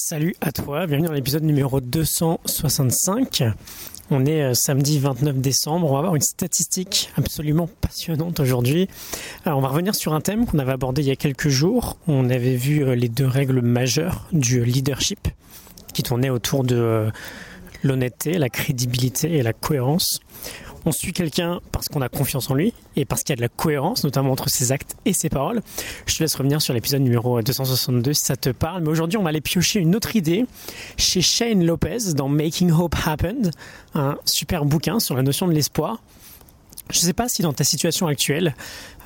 Salut à toi, bienvenue dans l'épisode numéro 265. On est euh, samedi 29 décembre, on va avoir une statistique absolument passionnante aujourd'hui. Alors on va revenir sur un thème qu'on avait abordé il y a quelques jours. On avait vu euh, les deux règles majeures du leadership qui tournaient autour de euh, l'honnêteté, la crédibilité et la cohérence on suit quelqu'un parce qu'on a confiance en lui et parce qu'il y a de la cohérence, notamment entre ses actes et ses paroles. Je te laisse revenir sur l'épisode numéro 262 si ça te parle. Mais aujourd'hui, on va aller piocher une autre idée chez Shane Lopez dans Making Hope Happen, un super bouquin sur la notion de l'espoir. Je ne sais pas si dans ta situation actuelle,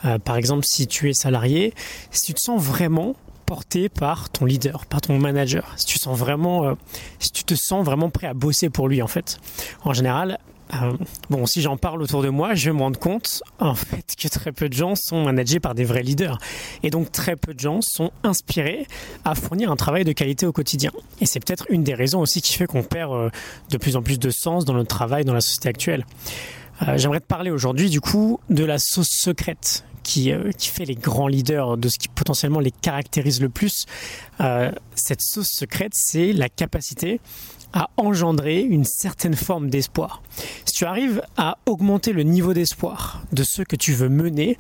euh, par exemple si tu es salarié, si tu te sens vraiment porté par ton leader, par ton manager, si tu euh, si tu te sens vraiment prêt à bosser pour lui en fait. En général, euh, bon, si j'en parle autour de moi, je vais me rendre compte en fait que très peu de gens sont managés par des vrais leaders. Et donc très peu de gens sont inspirés à fournir un travail de qualité au quotidien. Et c'est peut-être une des raisons aussi qui fait qu'on perd euh, de plus en plus de sens dans notre travail, dans la société actuelle. Euh, j'aimerais te parler aujourd'hui du coup de la sauce secrète qui, qui, fait les grands leaders, de ce qui potentiellement les caractérise le plus. cette sauce secrète, c'est la capacité à engendrer une certaine forme d'espoir. Si tu arrives à augmenter le niveau d'espoir de ceux que tu veux mener,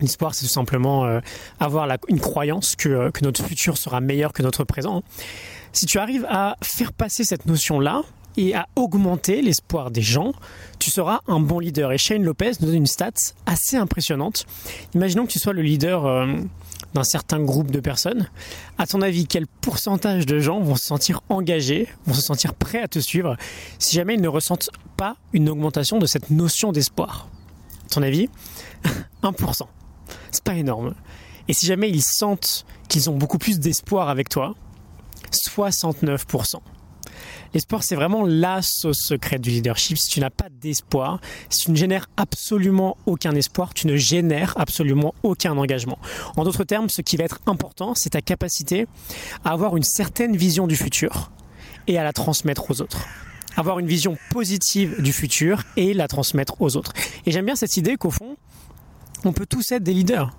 L'espoir, c'est tout simplement euh, avoir une croyance que, euh, que, notre futur sera meilleur que notre présent. Si tu arrives à faire passer cette notion-là et à augmenter l'espoir des gens, tu seras un bon leader. Et Shane Lopez nous donne une stat assez impressionnante. Imaginons que tu sois le leader euh, d'un certain groupe de personnes. À ton avis, quel pourcentage de gens vont se sentir engagés, vont se sentir prêts à te suivre si jamais ils ne ressentent pas une augmentation de cette notion d'espoir? À ton avis 1%. C'est pas énorme. Et si jamais ils sentent qu'ils ont beaucoup plus d'espoir avec toi, 69%. L'espoir, c'est vraiment la sauce secrète du leadership. Si tu n'as pas d'espoir, si tu ne génères absolument aucun espoir, tu ne génères absolument aucun engagement. En d'autres termes, ce qui va être important, c'est ta capacité à avoir une certaine vision du futur et à la transmettre aux autres avoir une vision positive du futur et la transmettre aux autres. Et j'aime bien cette idée qu'au fond, on peut tous être des leaders.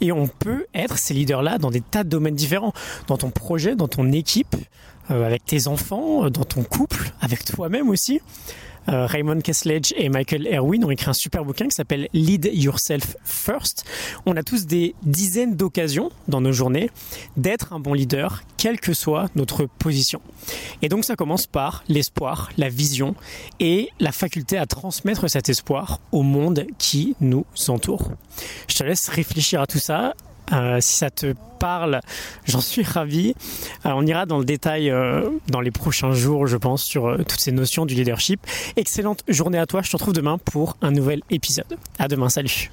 Et on peut être ces leaders-là dans des tas de domaines différents, dans ton projet, dans ton équipe, euh, avec tes enfants, euh, dans ton couple, avec toi-même aussi. Euh, Raymond Kessledge et Michael Erwin ont écrit un super bouquin qui s'appelle Lead Yourself First. On a tous des dizaines d'occasions dans nos journées d'être un bon leader, quelle que soit notre position. Et donc ça commence par l'espoir, la vision et la faculté à transmettre cet espoir au monde qui nous entoure. Je te laisse réfléchir à tout ça. Euh, si ça te parle, j'en suis ravi. Euh, on ira dans le détail euh, dans les prochains jours, je pense, sur toutes ces notions du leadership. Excellente journée à toi. Je te retrouve demain pour un nouvel épisode. À demain. Salut.